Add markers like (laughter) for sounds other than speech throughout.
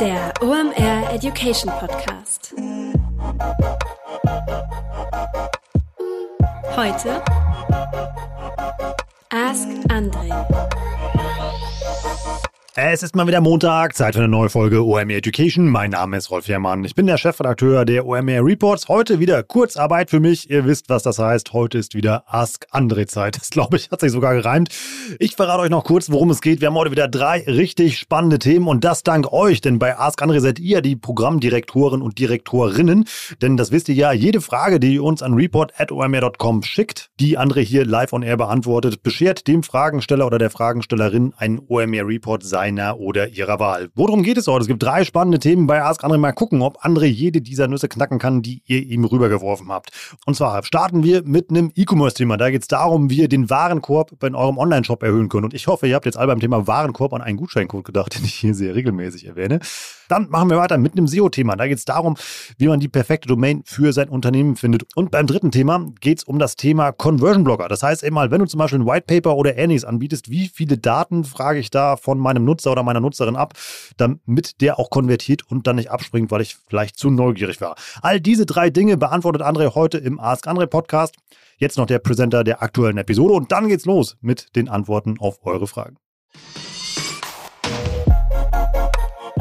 Der OMR Education Podcast. Heute Ask Andre. Es ist mal wieder Montag, Zeit für eine neue Folge OMR Education. Mein Name ist Rolf Herrmann. Ich bin der Chefredakteur der OMR Reports. Heute wieder Kurzarbeit für mich. Ihr wisst, was das heißt. Heute ist wieder Ask Andre Zeit. Das glaube ich, hat sich sogar gereimt. Ich verrate euch noch kurz, worum es geht. Wir haben heute wieder drei richtig spannende Themen und das dank euch, denn bei Ask Andre seid ihr die Programmdirektoren und Direktorinnen. Denn das wisst ihr ja, jede Frage, die ihr uns an report.omr.com schickt, die Andre hier live on air beantwortet, beschert dem Fragensteller oder der Fragenstellerin ein OMR Report sein seiner oder ihrer Wahl. Worum geht es heute? Es gibt drei spannende Themen bei Ask André. Mal gucken, ob André jede dieser Nüsse knacken kann, die ihr ihm rübergeworfen habt. Und zwar starten wir mit einem E-Commerce-Thema. Da geht es darum, wie ihr den Warenkorb in eurem Online-Shop erhöhen könnt. Und ich hoffe, ihr habt jetzt alle beim Thema Warenkorb an einen Gutscheincode gedacht, (laughs) den ich hier sehr regelmäßig erwähne. Dann machen wir weiter mit einem SEO-Thema. Da geht es darum, wie man die perfekte Domain für sein Unternehmen findet. Und beim dritten Thema geht es um das Thema Conversion Blogger. Das heißt einmal, wenn du zum Beispiel ein White Paper oder Ähnliches anbietest, wie viele Daten frage ich da von meinem Nutzer oder meiner Nutzerin ab, damit der auch konvertiert und dann nicht abspringt, weil ich vielleicht zu neugierig war. All diese drei Dinge beantwortet André heute im Ask André Podcast. Jetzt noch der Präsenter der aktuellen Episode und dann geht's los mit den Antworten auf eure Fragen.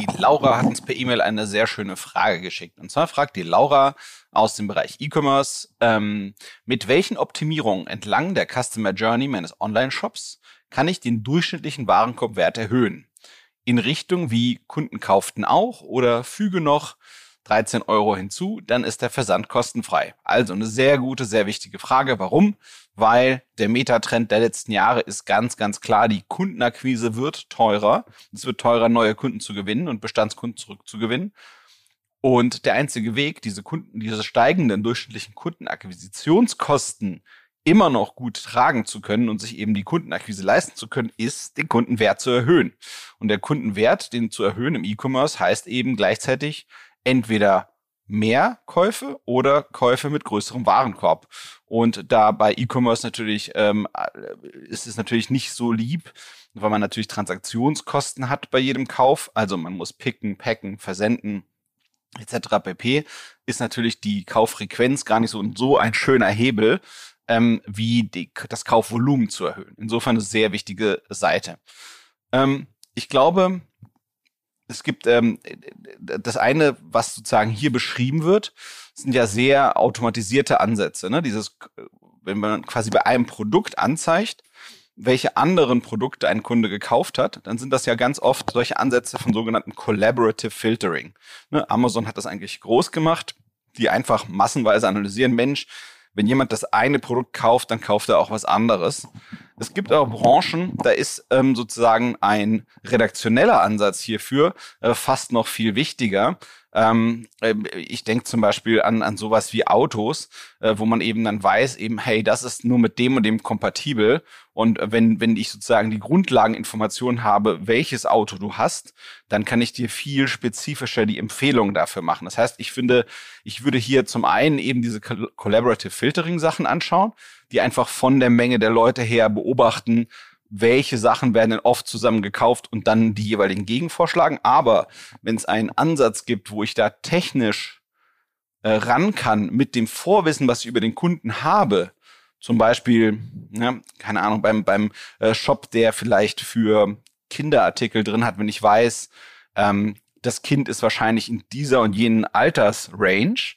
Die Laura hat uns per E-Mail eine sehr schöne Frage geschickt. Und zwar fragt die Laura aus dem Bereich E-Commerce, ähm, mit welchen Optimierungen entlang der Customer Journey meines Online-Shops kann ich den durchschnittlichen Warenkorbwert erhöhen? In Richtung wie Kunden kauften auch oder füge noch 13 Euro hinzu, dann ist der Versand kostenfrei. Also eine sehr gute, sehr wichtige Frage. Warum? Weil der Metatrend der letzten Jahre ist ganz, ganz klar, die Kundenakquise wird teurer. Es wird teurer, neue Kunden zu gewinnen und Bestandskunden zurückzugewinnen. Und der einzige Weg, diese Kunden, diese steigenden durchschnittlichen Kundenakquisitionskosten immer noch gut tragen zu können und sich eben die Kundenakquise leisten zu können, ist, den Kundenwert zu erhöhen. Und der Kundenwert, den zu erhöhen im E-Commerce, heißt eben gleichzeitig entweder mehr Käufe oder Käufe mit größerem Warenkorb. Und da bei E-Commerce natürlich ähm, ist es natürlich nicht so lieb, weil man natürlich Transaktionskosten hat bei jedem Kauf. Also man muss picken, packen, versenden etc. pp. Ist natürlich die Kauffrequenz gar nicht so, so ein schöner Hebel, ähm, wie die, das Kaufvolumen zu erhöhen. Insofern eine sehr wichtige Seite. Ähm, ich glaube, es gibt ähm, das eine, was sozusagen hier beschrieben wird, sind ja sehr automatisierte Ansätze. Ne? Dieses, wenn man quasi bei einem Produkt anzeigt, welche anderen Produkte ein Kunde gekauft hat, dann sind das ja ganz oft solche Ansätze von sogenannten Collaborative Filtering. Ne? Amazon hat das eigentlich groß gemacht, die einfach massenweise analysieren, Mensch, wenn jemand das eine Produkt kauft, dann kauft er auch was anderes. Es gibt aber Branchen, da ist ähm, sozusagen ein redaktioneller Ansatz hierfür äh, fast noch viel wichtiger. Ähm, äh, ich denke zum Beispiel an, an sowas wie Autos, äh, wo man eben dann weiß, eben, hey, das ist nur mit dem und dem kompatibel. Und wenn, wenn ich sozusagen die Grundlageninformation habe, welches Auto du hast, dann kann ich dir viel spezifischer die Empfehlung dafür machen. Das heißt, ich finde, ich würde hier zum einen eben diese Collaborative Filtering Sachen anschauen, die einfach von der Menge der Leute her beobachten, welche Sachen werden denn oft zusammen gekauft und dann die jeweiligen Gegenvorschlagen. Aber wenn es einen Ansatz gibt, wo ich da technisch äh, ran kann mit dem Vorwissen, was ich über den Kunden habe, zum Beispiel, ja, keine Ahnung, beim, beim äh, Shop, der vielleicht für Kinderartikel drin hat, wenn ich weiß, ähm, das Kind ist wahrscheinlich in dieser und jenen Altersrange,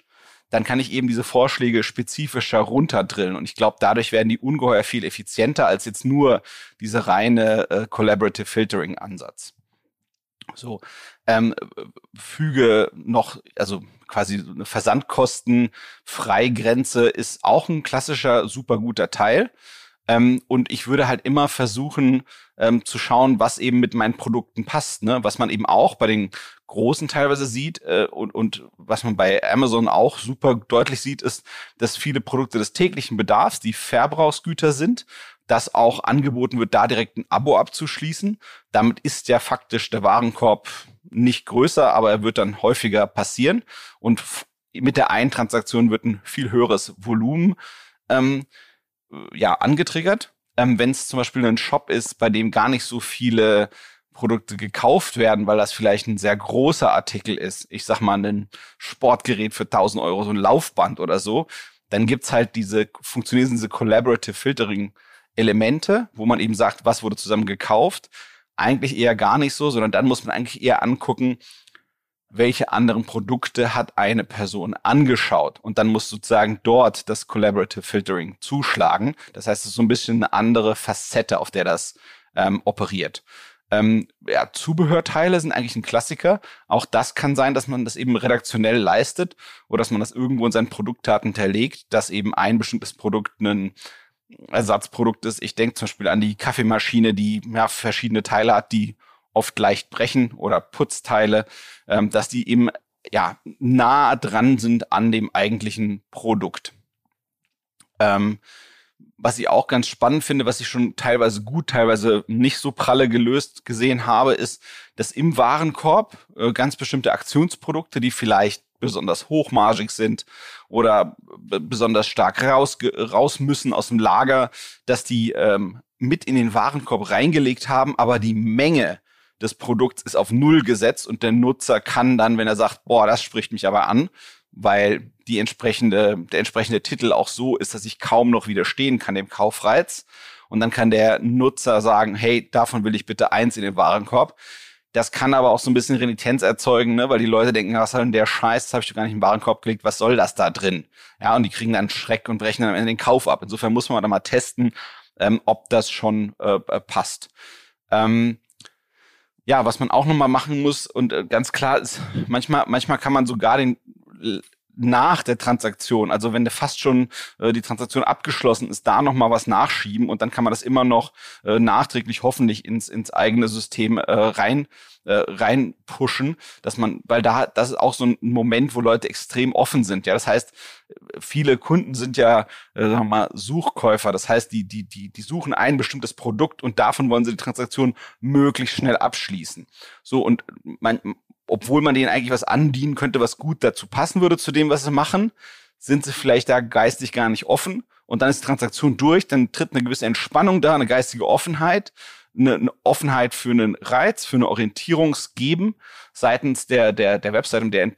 dann kann ich eben diese Vorschläge spezifischer runterdrillen. Und ich glaube, dadurch werden die ungeheuer viel effizienter als jetzt nur diese reine äh, Collaborative Filtering Ansatz. So, ähm, füge noch, also quasi eine Versandkostenfreigrenze ist auch ein klassischer super guter Teil. Ähm, und ich würde halt immer versuchen ähm, zu schauen, was eben mit meinen Produkten passt. Ne? Was man eben auch bei den Großen teilweise sieht äh, und, und was man bei Amazon auch super deutlich sieht, ist, dass viele Produkte des täglichen Bedarfs, die Verbrauchsgüter sind, dass auch angeboten wird, da direkt ein Abo abzuschließen. Damit ist ja faktisch der Warenkorb nicht größer, aber er wird dann häufiger passieren. Und mit der einen Transaktion wird ein viel höheres Volumen ähm, ja, angetriggert. Ähm, Wenn es zum Beispiel ein Shop ist, bei dem gar nicht so viele Produkte gekauft werden, weil das vielleicht ein sehr großer Artikel ist. Ich sag mal, ein Sportgerät für 1000 Euro, so ein Laufband oder so. Dann gibt's halt diese, funktionieren diese Collaborative Filtering Elemente, wo man eben sagt, was wurde zusammen gekauft. Eigentlich eher gar nicht so, sondern dann muss man eigentlich eher angucken, welche anderen Produkte hat eine Person angeschaut. Und dann muss sozusagen dort das Collaborative Filtering zuschlagen. Das heißt, es ist so ein bisschen eine andere Facette, auf der das ähm, operiert. Ähm, ja, Zubehörteile sind eigentlich ein Klassiker. Auch das kann sein, dass man das eben redaktionell leistet oder dass man das irgendwo in seinen Produktdaten hinterlegt, dass eben ein bestimmtes Produkt einen Ersatzprodukt ist. Ich denke zum Beispiel an die Kaffeemaschine, die ja, verschiedene Teile hat, die oft leicht brechen oder Putzteile, ähm, dass die eben ja nah dran sind an dem eigentlichen Produkt. Ähm, was ich auch ganz spannend finde, was ich schon teilweise gut, teilweise nicht so pralle gelöst gesehen habe, ist, dass im Warenkorb äh, ganz bestimmte Aktionsprodukte, die vielleicht besonders hochmargig sind oder besonders stark raus, raus müssen aus dem Lager, dass die ähm, mit in den Warenkorb reingelegt haben, aber die Menge des Produkts ist auf Null gesetzt und der Nutzer kann dann, wenn er sagt, boah, das spricht mich aber an, weil die entsprechende, der entsprechende Titel auch so ist, dass ich kaum noch widerstehen kann dem Kaufreiz. Und dann kann der Nutzer sagen, hey, davon will ich bitte eins in den Warenkorb. Das kann aber auch so ein bisschen Renitenz erzeugen, ne? weil die Leute denken, was soll denn der Scheiß, das habe ich doch gar nicht im Warenkorb gelegt, was soll das da drin? Ja, und die kriegen dann Schreck und brechen dann am Ende den Kauf ab. Insofern muss man da mal testen, ähm, ob das schon äh, äh passt. Ähm, ja, was man auch nochmal machen muss und äh, ganz klar ist, manchmal, manchmal kann man sogar den nach der Transaktion, also wenn der fast schon äh, die Transaktion abgeschlossen ist, da noch mal was nachschieben und dann kann man das immer noch äh, nachträglich hoffentlich ins ins eigene System äh, rein äh, rein pushen, dass man, weil da das ist auch so ein Moment, wo Leute extrem offen sind. Ja, das heißt, viele Kunden sind ja äh, sagen wir mal Suchkäufer. Das heißt, die die die die suchen ein bestimmtes Produkt und davon wollen sie die Transaktion möglichst schnell abschließen. So und man obwohl man denen eigentlich was andienen könnte, was gut dazu passen würde zu dem, was sie machen, sind sie vielleicht da geistig gar nicht offen. Und dann ist die Transaktion durch, dann tritt eine gewisse Entspannung da, eine geistige Offenheit, eine, eine Offenheit für einen Reiz, für eine Orientierungsgeben seitens der, der, der Website, um der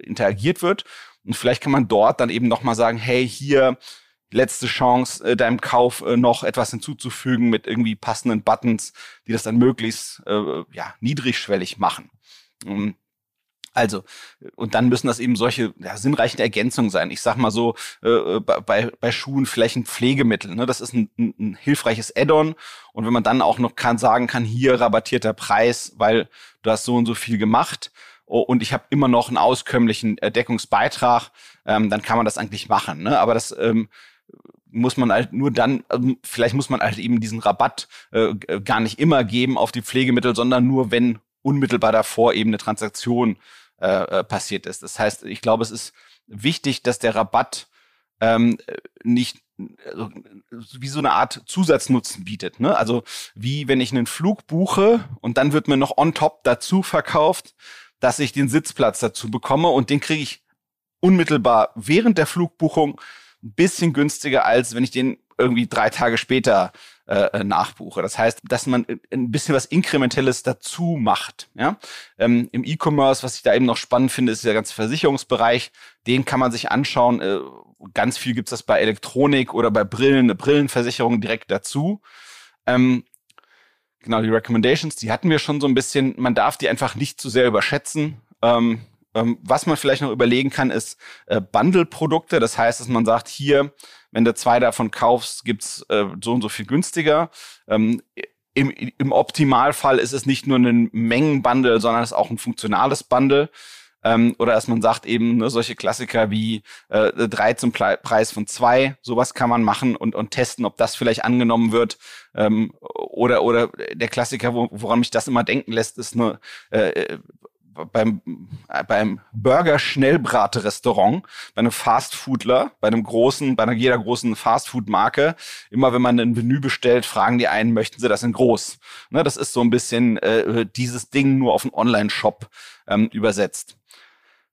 interagiert wird. Und vielleicht kann man dort dann eben nochmal sagen, hey, hier letzte Chance, äh, deinem Kauf äh, noch etwas hinzuzufügen mit irgendwie passenden Buttons, die das dann möglichst äh, ja, niedrigschwellig machen. Ähm, also, und dann müssen das eben solche ja, sinnreichen Ergänzungen sein. Ich sag mal so, äh, bei, bei Schuhen vielleicht ein Pflegemittel. Ne? Das ist ein, ein, ein hilfreiches Add-on. Und wenn man dann auch noch kann, sagen kann, hier rabattierter Preis, weil du hast so und so viel gemacht und ich habe immer noch einen auskömmlichen Deckungsbeitrag, ähm, dann kann man das eigentlich machen. Ne? Aber das ähm, muss man halt nur dann, also vielleicht muss man halt eben diesen Rabatt äh, gar nicht immer geben auf die Pflegemittel, sondern nur, wenn unmittelbar davor eben eine Transaktion äh, äh passiert ist. Das heißt, ich glaube, es ist wichtig, dass der Rabatt ähm, nicht also, wie so eine Art Zusatznutzen bietet. Ne? Also wie wenn ich einen Flug buche und dann wird mir noch on top dazu verkauft, dass ich den Sitzplatz dazu bekomme und den kriege ich unmittelbar während der Flugbuchung ein bisschen günstiger, als wenn ich den irgendwie drei Tage später äh, äh, nachbuche. Das heißt, dass man ein bisschen was Inkrementelles dazu macht. Ja? Ähm, Im E-Commerce, was ich da eben noch spannend finde, ist der ganze Versicherungsbereich. Den kann man sich anschauen. Äh, ganz viel gibt's das bei Elektronik oder bei Brillen, eine Brillenversicherung direkt dazu. Ähm, genau, die Recommendations, die hatten wir schon so ein bisschen. Man darf die einfach nicht zu sehr überschätzen. Ähm, was man vielleicht noch überlegen kann, ist äh, Bundle-Produkte. Das heißt, dass man sagt, hier, wenn du zwei davon kaufst, gibt's äh, so und so viel günstiger. Ähm, im, Im Optimalfall ist es nicht nur ein Mengenbundle, sondern es ist auch ein funktionales Bundle. Ähm, oder dass man sagt eben ne, solche Klassiker wie äh, drei zum Ple Preis von zwei, sowas kann man machen und, und testen, ob das vielleicht angenommen wird. Ähm, oder oder der Klassiker, wo, woran mich das immer denken lässt, ist nur äh, beim, beim Burger-Schnellbrate-Restaurant, bei einem Fastfoodler, bei einem großen, bei einer jeder großen Fastfood-Marke, immer wenn man ein Menü bestellt, fragen die einen, möchten sie das in groß? Ne, das ist so ein bisschen äh, dieses Ding nur auf einen Online-Shop ähm, übersetzt.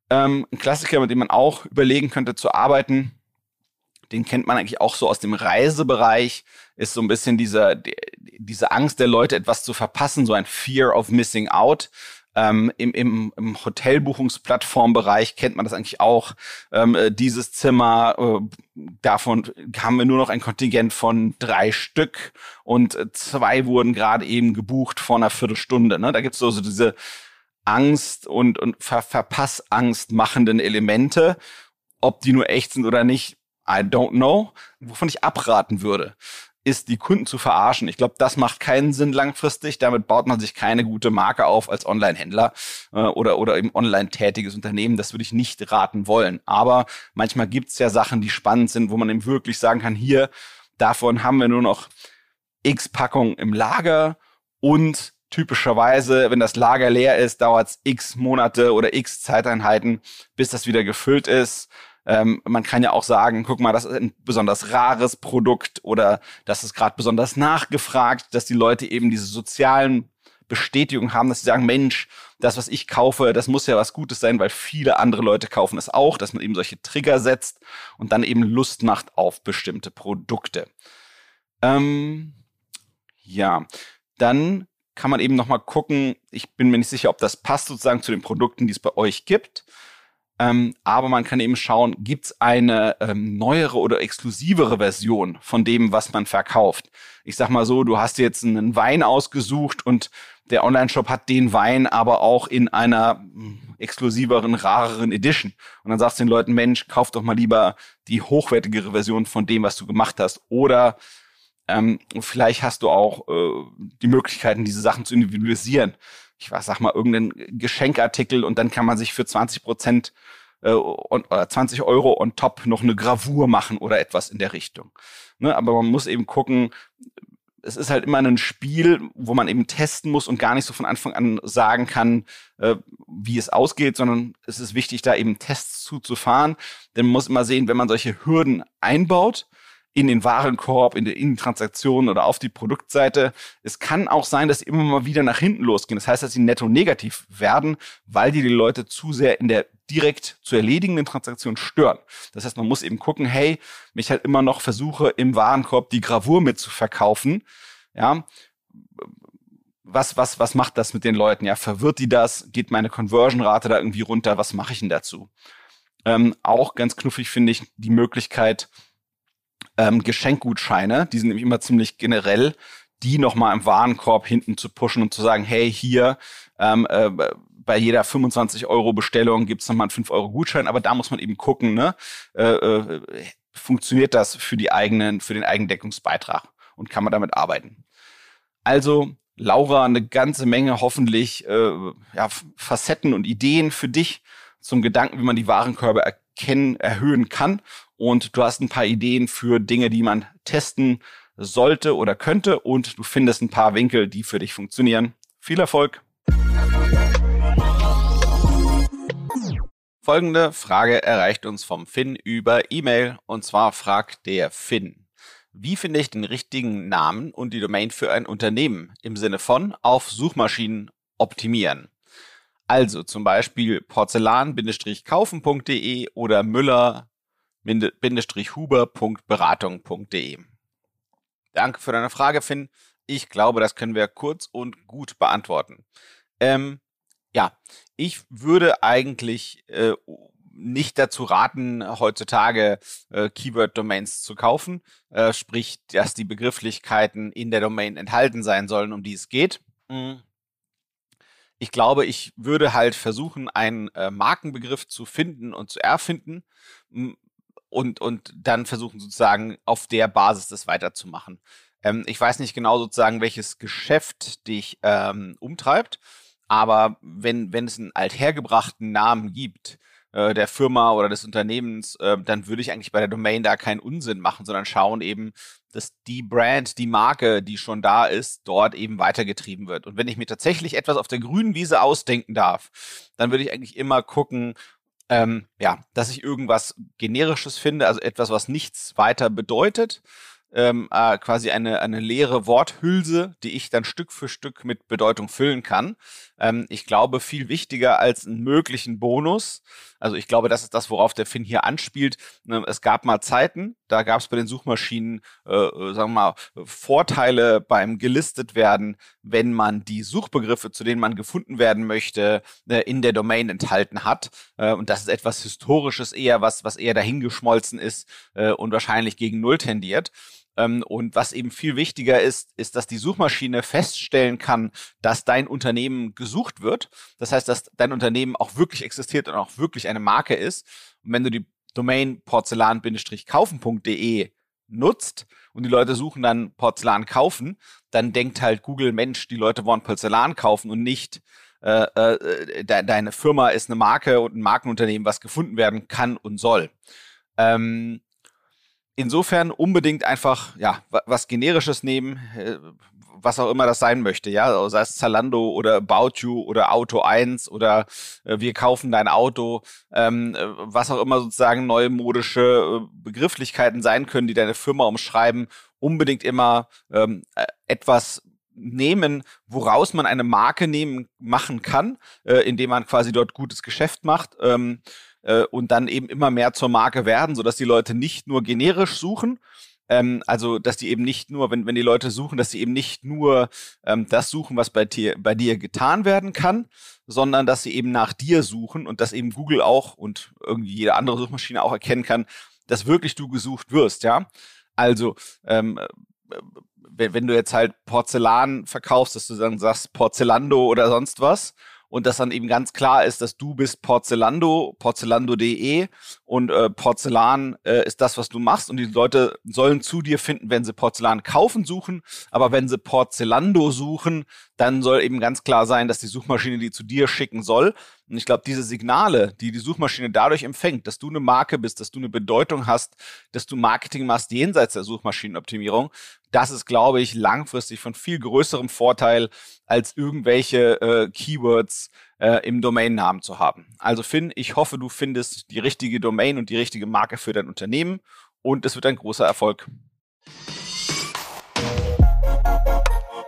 Ähm, ein Klassiker, mit dem man auch überlegen könnte zu arbeiten, den kennt man eigentlich auch so aus dem Reisebereich, ist so ein bisschen dieser, diese Angst der Leute, etwas zu verpassen, so ein Fear of Missing Out. Ähm, im, im, Im Hotelbuchungsplattformbereich kennt man das eigentlich auch. Ähm, äh, dieses Zimmer, äh, davon haben wir nur noch ein Kontingent von drei Stück und äh, zwei wurden gerade eben gebucht vor einer Viertelstunde. Ne? Da gibt es so, so diese Angst und, und Ver Verpassangst machenden Elemente. Ob die nur echt sind oder nicht, I don't know. Wovon ich abraten würde, ist, die Kunden zu verarschen. Ich glaube, das macht keinen Sinn langfristig. Damit baut man sich keine gute Marke auf als Online-Händler äh, oder, oder eben online tätiges Unternehmen. Das würde ich nicht raten wollen. Aber manchmal gibt es ja Sachen, die spannend sind, wo man eben wirklich sagen kann, hier, davon haben wir nur noch x Packungen im Lager und typischerweise, wenn das Lager leer ist, dauert es x Monate oder x Zeiteinheiten, bis das wieder gefüllt ist. Ähm, man kann ja auch sagen, guck mal, das ist ein besonders rares Produkt oder das ist gerade besonders nachgefragt, dass die Leute eben diese sozialen Bestätigungen haben, dass sie sagen, Mensch, das, was ich kaufe, das muss ja was Gutes sein, weil viele andere Leute kaufen es auch, dass man eben solche Trigger setzt und dann eben Lust macht auf bestimmte Produkte. Ähm, ja, dann kann man eben noch mal gucken. Ich bin mir nicht sicher, ob das passt sozusagen zu den Produkten, die es bei euch gibt. Ähm, aber man kann eben schauen, gibt es eine ähm, neuere oder exklusivere Version von dem, was man verkauft. Ich sag mal so, du hast jetzt einen Wein ausgesucht und der Online-Shop hat den Wein aber auch in einer hm, exklusiveren, rareren Edition. Und dann sagst du den Leuten, Mensch, kauf doch mal lieber die hochwertigere Version von dem, was du gemacht hast. Oder ähm, vielleicht hast du auch äh, die Möglichkeiten, diese Sachen zu individualisieren ich was, sag mal, irgendeinen Geschenkartikel und dann kann man sich für 20 Prozent äh, oder 20 Euro on top noch eine Gravur machen oder etwas in der Richtung. Ne? Aber man muss eben gucken, es ist halt immer ein Spiel, wo man eben testen muss und gar nicht so von Anfang an sagen kann, äh, wie es ausgeht, sondern es ist wichtig, da eben Tests zuzufahren. Denn man muss immer sehen, wenn man solche Hürden einbaut, in den Warenkorb, in die Innentransaktion oder auf die Produktseite. Es kann auch sein, dass sie immer mal wieder nach hinten losgehen. Das heißt, dass sie netto negativ werden, weil die die Leute zu sehr in der direkt zu erledigenden Transaktion stören. Das heißt, man muss eben gucken, hey, mich halt immer noch versuche im Warenkorb die Gravur mit zu verkaufen. Ja, was, was, was macht das mit den Leuten? Ja, verwirrt die das? Geht meine Conversion-Rate da irgendwie runter? Was mache ich denn dazu? Ähm, auch ganz knuffig finde ich die Möglichkeit, ähm, Geschenkgutscheine, die sind nämlich immer ziemlich generell, die nochmal im Warenkorb hinten zu pushen und zu sagen, hey, hier, ähm, äh, bei jeder 25 Euro Bestellung gibt's nochmal einen 5 Euro Gutschein, aber da muss man eben gucken, ne, äh, äh, funktioniert das für die eigenen, für den Eigendeckungsbeitrag und kann man damit arbeiten. Also Laura, eine ganze Menge hoffentlich äh, ja, Facetten und Ideen für dich zum Gedanken, wie man die Warenkörbe erkennen, erhöhen kann und du hast ein paar Ideen für Dinge, die man testen sollte oder könnte und du findest ein paar Winkel, die für dich funktionieren. Viel Erfolg! Folgende Frage erreicht uns vom Finn über E-Mail und zwar fragt der Finn. Wie finde ich den richtigen Namen und die Domain für ein Unternehmen im Sinne von auf Suchmaschinen optimieren? Also zum Beispiel porzellan-kaufen.de oder müller-huber.beratung.de. Danke für deine Frage, Finn. Ich glaube, das können wir kurz und gut beantworten. Ähm, ja, ich würde eigentlich äh, nicht dazu raten, heutzutage äh, Keyword-Domains zu kaufen, äh, sprich, dass die Begrifflichkeiten in der Domain enthalten sein sollen, um die es geht. Mhm ich glaube, ich würde halt versuchen, einen äh, Markenbegriff zu finden und zu erfinden und, und dann versuchen sozusagen auf der Basis das weiterzumachen. Ähm, ich weiß nicht genau sozusagen, welches Geschäft dich ähm, umtreibt, aber wenn, wenn es einen althergebrachten Namen gibt, äh, der Firma oder des Unternehmens, äh, dann würde ich eigentlich bei der Domain da keinen Unsinn machen, sondern schauen eben, dass die Brand, die Marke, die schon da ist, dort eben weitergetrieben wird. Und wenn ich mir tatsächlich etwas auf der grünen Wiese ausdenken darf, dann würde ich eigentlich immer gucken, ähm, ja, dass ich irgendwas generisches finde, also etwas, was nichts weiter bedeutet, ähm, äh, quasi eine, eine leere Worthülse, die ich dann Stück für Stück mit Bedeutung füllen kann. Ähm, ich glaube, viel wichtiger als einen möglichen Bonus. Also ich glaube, das ist das, worauf der Finn hier anspielt. Ne, es gab mal Zeiten, da gab es bei den Suchmaschinen, äh, äh, sagen wir mal, Vorteile beim gelistet werden, wenn man die Suchbegriffe, zu denen man gefunden werden möchte, äh, in der Domain enthalten hat. Äh, und das ist etwas Historisches eher, was, was eher dahingeschmolzen ist äh, und wahrscheinlich gegen Null tendiert. Ähm, und was eben viel wichtiger ist, ist, dass die Suchmaschine feststellen kann, dass dein Unternehmen gesucht wird. Das heißt, dass dein Unternehmen auch wirklich existiert und auch wirklich eine Marke ist. Und wenn du die Domain porzellan-kaufen.de nutzt und die Leute suchen dann Porzellan kaufen, dann denkt halt Google, Mensch, die Leute wollen Porzellan kaufen und nicht äh, äh, de deine Firma ist eine Marke und ein Markenunternehmen, was gefunden werden kann und soll. Ähm, insofern unbedingt einfach ja was generisches nehmen, äh, was auch immer das sein möchte, ja, also sei es Zalando oder About You oder Auto 1 oder äh, wir kaufen dein Auto, ähm, äh, was auch immer sozusagen neue modische Begrifflichkeiten sein können, die deine Firma umschreiben, unbedingt immer ähm, äh, etwas nehmen, woraus man eine Marke nehmen machen kann, äh, indem man quasi dort gutes Geschäft macht. Ähm, äh, und dann eben immer mehr zur Marke werden, sodass die Leute nicht nur generisch suchen, ähm, also dass die eben nicht nur, wenn, wenn die Leute suchen, dass sie eben nicht nur ähm, das suchen, was bei dir, bei dir getan werden kann, sondern dass sie eben nach dir suchen und dass eben Google auch und irgendwie jede andere Suchmaschine auch erkennen kann, dass wirklich du gesucht wirst, ja. Also ähm, wenn du jetzt halt Porzellan verkaufst, dass du dann sagst Porzellando oder sonst was und dass dann eben ganz klar ist, dass du bist Porzellando, porzellando.de und äh, Porzellan äh, ist das, was du machst und die Leute sollen zu dir finden, wenn sie Porzellan kaufen suchen, aber wenn sie Porzellando suchen, dann soll eben ganz klar sein, dass die Suchmaschine die zu dir schicken soll. Und ich glaube, diese Signale, die die Suchmaschine dadurch empfängt, dass du eine Marke bist, dass du eine Bedeutung hast, dass du Marketing machst jenseits der Suchmaschinenoptimierung, das ist, glaube ich, langfristig von viel größerem Vorteil, als irgendwelche äh, Keywords äh, im Domainnamen zu haben. Also Finn, ich hoffe, du findest die richtige Domain und die richtige Marke für dein Unternehmen und es wird ein großer Erfolg.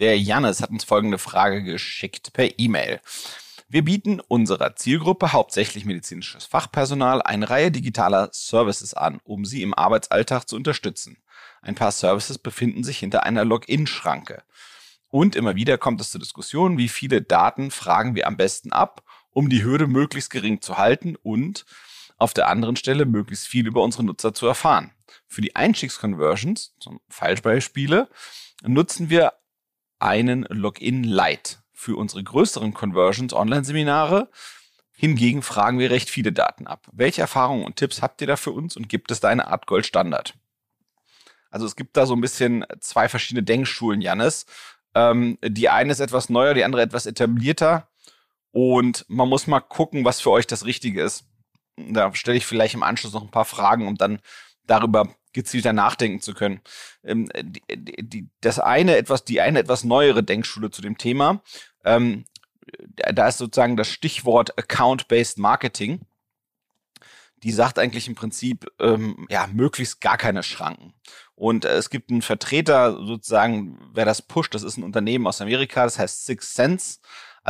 Der Jannis hat uns folgende Frage geschickt per E-Mail. Wir bieten unserer Zielgruppe, hauptsächlich medizinisches Fachpersonal, eine Reihe digitaler Services an, um sie im Arbeitsalltag zu unterstützen. Ein paar Services befinden sich hinter einer Login-Schranke. Und immer wieder kommt es zur Diskussion, wie viele Daten fragen wir am besten ab, um die Hürde möglichst gering zu halten und auf der anderen Stelle möglichst viel über unsere Nutzer zu erfahren. Für die Einstiegsconversions, zum Fallbeispiele, nutzen wir einen Login Lite für unsere größeren Conversions Online-Seminare. Hingegen fragen wir recht viele Daten ab. Welche Erfahrungen und Tipps habt ihr da für uns und gibt es da eine Art Goldstandard? Also es gibt da so ein bisschen zwei verschiedene Denkschulen, Jannis. Ähm, die eine ist etwas neuer, die andere etwas etablierter. Und man muss mal gucken, was für euch das Richtige ist. Da stelle ich vielleicht im Anschluss noch ein paar Fragen, um dann darüber gezielter nachdenken zu können. Ähm, die, die, das eine etwas, die eine etwas neuere Denkschule zu dem Thema ähm, da ist sozusagen das Stichwort Account-Based Marketing. Die sagt eigentlich im Prinzip, ähm, ja, möglichst gar keine Schranken. Und äh, es gibt einen Vertreter, sozusagen, wer das pusht, das ist ein Unternehmen aus Amerika, das heißt Six Sense.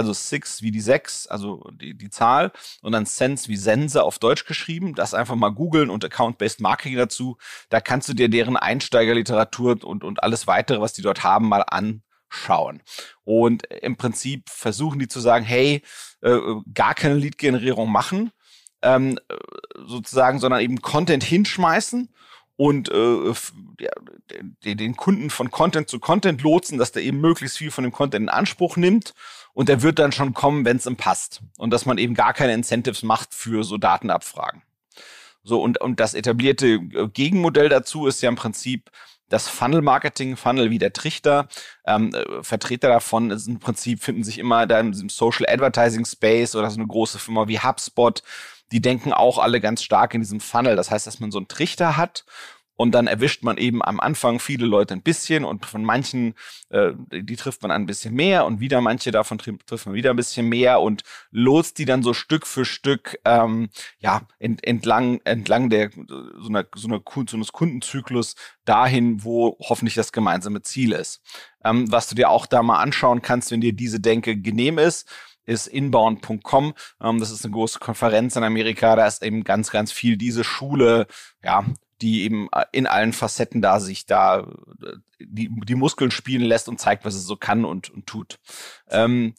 Also Six wie die sechs, also die, die Zahl, und dann Sense wie Sense auf Deutsch geschrieben. Das einfach mal googeln und Account-Based Marketing dazu. Da kannst du dir deren Einsteigerliteratur und, und alles weitere, was die dort haben, mal an schauen. Und im Prinzip versuchen die zu sagen, hey, äh, gar keine Lead-Generierung machen, ähm, sozusagen, sondern eben Content hinschmeißen und äh, den Kunden von Content zu Content lotsen, dass der eben möglichst viel von dem Content in Anspruch nimmt und der wird dann schon kommen, wenn es ihm passt. Und dass man eben gar keine Incentives macht für so Datenabfragen. So, und, und das etablierte äh, Gegenmodell dazu ist ja im Prinzip, das Funnel-Marketing, Funnel wie der Trichter. Ähm, äh, Vertreter davon ist im Prinzip finden sich immer da im Social Advertising Space oder so eine große Firma wie HubSpot. Die denken auch alle ganz stark in diesem Funnel. Das heißt, dass man so einen Trichter hat und dann erwischt man eben am Anfang viele Leute ein bisschen und von manchen, äh, die trifft man ein bisschen mehr und wieder manche davon trifft man wieder ein bisschen mehr und lotst die dann so Stück für Stück ähm, ja ent, entlang entlang der so einer so einer so eines Kundenzyklus dahin, wo hoffentlich das gemeinsame Ziel ist. Ähm, was du dir auch da mal anschauen kannst, wenn dir diese Denke genehm ist ist inbound.com. Ähm, das ist eine große Konferenz in Amerika. Da ist eben ganz, ganz viel diese Schule, ja, die eben äh, in allen Facetten da sich da äh, die, die Muskeln spielen lässt und zeigt, was es so kann und, und tut. Ähm,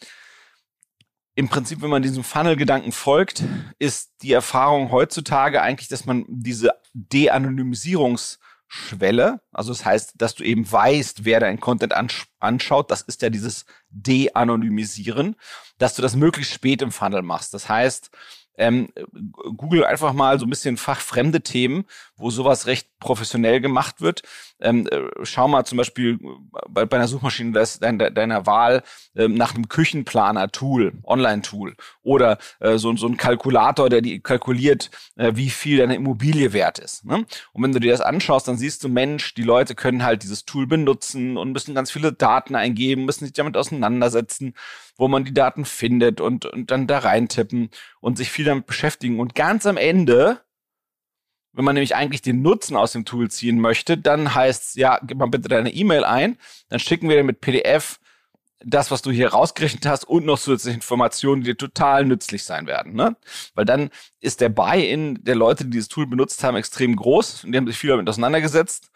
Im Prinzip, wenn man diesem Funnel-Gedanken folgt, ist die Erfahrung heutzutage eigentlich, dass man diese De-Anonymisierungsschwelle, also das heißt, dass du eben weißt, wer dein Content anschaut, das ist ja dieses De-Anonymisieren, dass du das möglichst spät im Funnel machst. Das heißt, ähm, Google einfach mal so ein bisschen fachfremde Themen, wo sowas recht professionell gemacht wird. Ähm, äh, schau mal zum Beispiel bei, bei einer Suchmaschine deiner, deiner Wahl ähm, nach einem Küchenplaner-Tool, Online-Tool oder äh, so, so ein Kalkulator, der die kalkuliert, äh, wie viel deine Immobilie wert ist. Ne? Und wenn du dir das anschaust, dann siehst du, Mensch, die Leute können halt dieses Tool benutzen und müssen ganz viele Daten eingeben, müssen sich damit auseinandersetzen, wo man die Daten findet und, und dann da reintippen und sich viel damit beschäftigen. Und ganz am Ende wenn man nämlich eigentlich den Nutzen aus dem Tool ziehen möchte, dann heißt ja, gib mal bitte deine E-Mail ein, dann schicken wir dir mit PDF das, was du hier rausgerechnet hast und noch zusätzliche Informationen, die dir total nützlich sein werden. Ne? Weil dann ist der Buy-in der Leute, die dieses Tool benutzt haben, extrem groß und die haben sich viel damit auseinandergesetzt.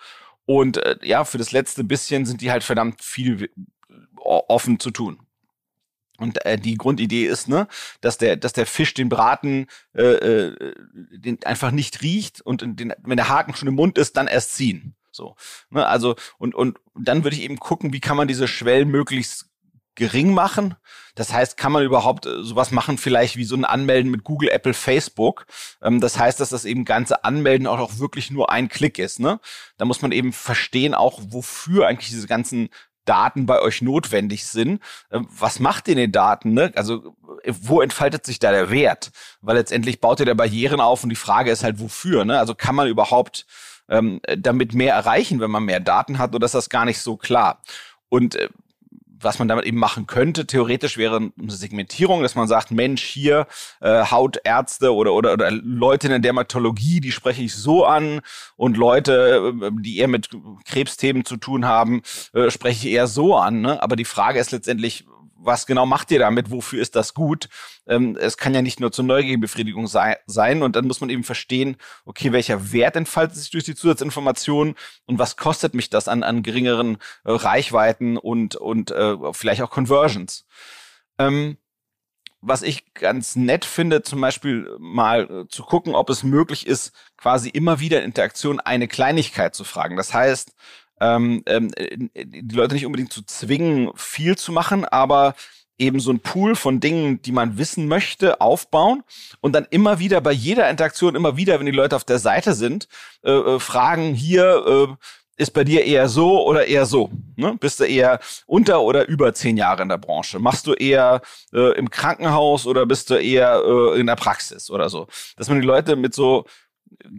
Und äh, ja, für das letzte bisschen sind die halt verdammt viel offen zu tun. Und äh, die Grundidee ist, ne, dass der, dass der Fisch den Braten äh, äh, den einfach nicht riecht und den, wenn der Haken schon im Mund ist, dann erst ziehen. So, ne, also und und dann würde ich eben gucken, wie kann man diese Schwellen möglichst gering machen. Das heißt, kann man überhaupt äh, sowas machen, vielleicht wie so ein Anmelden mit Google, Apple, Facebook. Ähm, das heißt, dass das eben ganze Anmelden auch, auch wirklich nur ein Klick ist. Ne? Da muss man eben verstehen, auch wofür eigentlich diese ganzen Daten bei euch notwendig sind. Ähm, was macht ihr den Daten? Ne? Also wo entfaltet sich da der Wert? Weil letztendlich baut ihr da Barrieren auf und die Frage ist halt, wofür? Ne? Also kann man überhaupt ähm, damit mehr erreichen, wenn man mehr Daten hat oder ist das gar nicht so klar? Und äh, was man damit eben machen könnte, theoretisch wäre eine Segmentierung, dass man sagt, Mensch, hier äh, Hautärzte oder, oder, oder Leute in der Dermatologie, die spreche ich so an und Leute, äh, die eher mit Krebsthemen zu tun haben, äh, spreche ich eher so an. Ne? Aber die Frage ist letztendlich, was genau macht ihr damit? Wofür ist das gut? Ähm, es kann ja nicht nur zur Neugierbefriedigung sei, sein und dann muss man eben verstehen, okay, welcher Wert entfaltet sich durch die Zusatzinformationen und was kostet mich das an, an geringeren äh, Reichweiten und, und äh, vielleicht auch Conversions. Ähm, was ich ganz nett finde, zum Beispiel mal äh, zu gucken, ob es möglich ist, quasi immer wieder in Interaktion eine Kleinigkeit zu fragen. Das heißt, ähm, ähm, die Leute nicht unbedingt zu zwingen, viel zu machen, aber eben so ein Pool von Dingen, die man wissen möchte, aufbauen und dann immer wieder bei jeder Interaktion, immer wieder, wenn die Leute auf der Seite sind, äh, äh, fragen hier, äh, ist bei dir eher so oder eher so? Ne? Bist du eher unter oder über zehn Jahre in der Branche? Machst du eher äh, im Krankenhaus oder bist du eher äh, in der Praxis oder so? Dass man die Leute mit so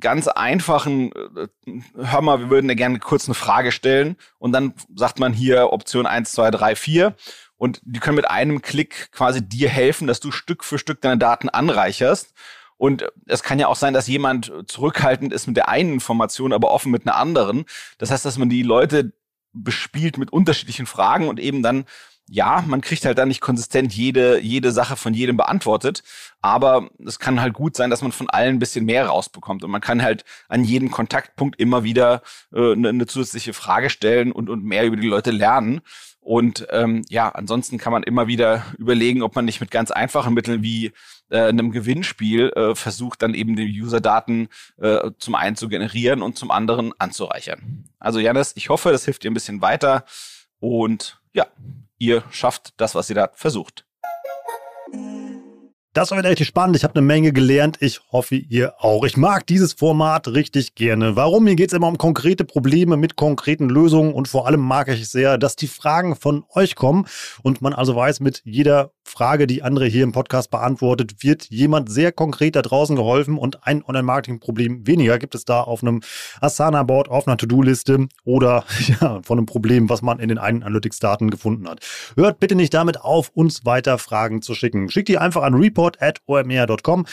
ganz einfachen, äh, hör mal, wir würden dir gerne kurz eine Frage stellen und dann sagt man hier Option 1, 2, 3, 4 und die können mit einem Klick quasi dir helfen, dass du Stück für Stück deine Daten anreicherst. Und es kann ja auch sein, dass jemand zurückhaltend ist mit der einen Information, aber offen mit einer anderen. Das heißt, dass man die Leute bespielt mit unterschiedlichen Fragen und eben dann ja, man kriegt halt dann nicht konsistent jede, jede Sache von jedem beantwortet, aber es kann halt gut sein, dass man von allen ein bisschen mehr rausbekommt und man kann halt an jedem Kontaktpunkt immer wieder äh, eine, eine zusätzliche Frage stellen und, und mehr über die Leute lernen. Und ähm, ja, ansonsten kann man immer wieder überlegen, ob man nicht mit ganz einfachen Mitteln wie äh, einem Gewinnspiel äh, versucht, dann eben die User-Daten äh, zum einen zu generieren und zum anderen anzureichern. Also Janis, ich hoffe, das hilft dir ein bisschen weiter und ja, ihr schafft das, was ihr da versucht. Das war wieder richtig spannend. Ich habe eine Menge gelernt. Ich hoffe, ihr auch. Ich mag dieses Format richtig gerne. Warum? Hier geht es immer um konkrete Probleme mit konkreten Lösungen und vor allem mag ich sehr, dass die Fragen von euch kommen und man also weiß, mit jeder Frage, die andere hier im Podcast beantwortet, wird jemand sehr konkret da draußen geholfen und ein Online-Marketing-Problem weniger gibt es da auf einem Asana-Board, auf einer To-Do-Liste oder (laughs) ja, von einem Problem, was man in den eigenen Analytics-Daten gefunden hat. Hört bitte nicht damit auf, uns weiter Fragen zu schicken. Schickt die einfach an report support.omr.com.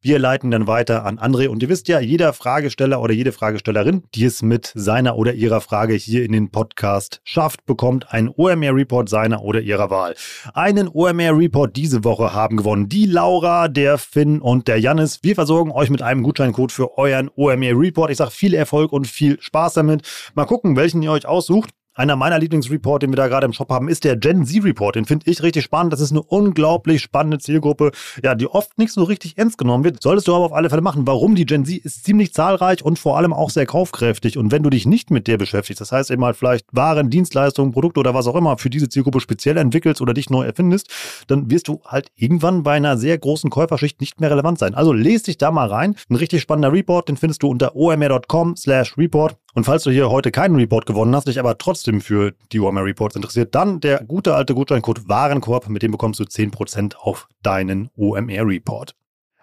Wir leiten dann weiter an André. Und ihr wisst ja, jeder Fragesteller oder jede Fragestellerin, die es mit seiner oder ihrer Frage hier in den Podcast schafft, bekommt einen OMR-Report seiner oder ihrer Wahl. Einen OMR-Report diese Woche haben gewonnen die Laura, der Finn und der Jannis. Wir versorgen euch mit einem Gutscheincode für euren OMR-Report. Ich sage viel Erfolg und viel Spaß damit. Mal gucken, welchen ihr euch aussucht. Einer meiner Lieblingsreport, den wir da gerade im Shop haben, ist der Gen Z Report. Den finde ich richtig spannend. Das ist eine unglaublich spannende Zielgruppe, ja, die oft nicht so richtig ernst genommen wird. Solltest du aber auf alle Fälle machen. Warum? Die Gen Z ist ziemlich zahlreich und vor allem auch sehr kaufkräftig. Und wenn du dich nicht mit der beschäftigst, das heißt eben halt vielleicht Waren, Dienstleistungen, Produkte oder was auch immer für diese Zielgruppe speziell entwickelst oder dich neu erfindest, dann wirst du halt irgendwann bei einer sehr großen Käuferschicht nicht mehr relevant sein. Also lese dich da mal rein. Ein richtig spannender Report, den findest du unter omr.com slash report. Und falls du hier heute keinen Report gewonnen hast, dich aber trotzdem für die Warmer Reports interessiert, dann der gute alte Gutscheincode Warenkorb, mit dem bekommst du 10% auf deinen OMR Report.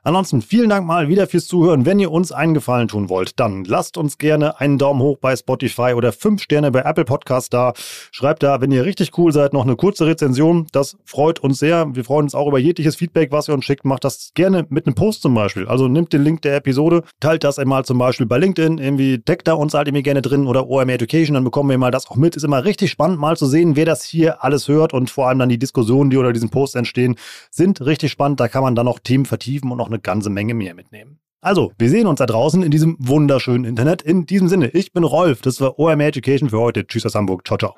Ansonsten vielen Dank mal wieder fürs Zuhören. Wenn ihr uns einen Gefallen tun wollt, dann lasst uns gerne einen Daumen hoch bei Spotify oder fünf Sterne bei Apple Podcast da. Schreibt da, wenn ihr richtig cool seid, noch eine kurze Rezension. Das freut uns sehr. Wir freuen uns auch über jegliches Feedback, was ihr uns schickt. Macht das gerne mit einem Post zum Beispiel. Also nehmt den Link der Episode, teilt das einmal zum Beispiel bei LinkedIn, irgendwie deckt da uns halt irgendwie gerne drin oder OMR Education, dann bekommen wir mal das auch mit. Ist immer richtig spannend, mal zu sehen, wer das hier alles hört und vor allem dann die Diskussionen, die unter diesen Posts entstehen, sind richtig spannend. Da kann man dann noch Themen vertiefen und noch eine ganze Menge mehr mitnehmen. Also, wir sehen uns da draußen in diesem wunderschönen Internet. In diesem Sinne, ich bin Rolf, das war OMR Education für heute. Tschüss aus Hamburg. Ciao, ciao.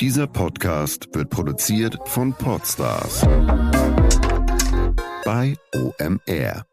Dieser Podcast wird produziert von Podstars bei OMR.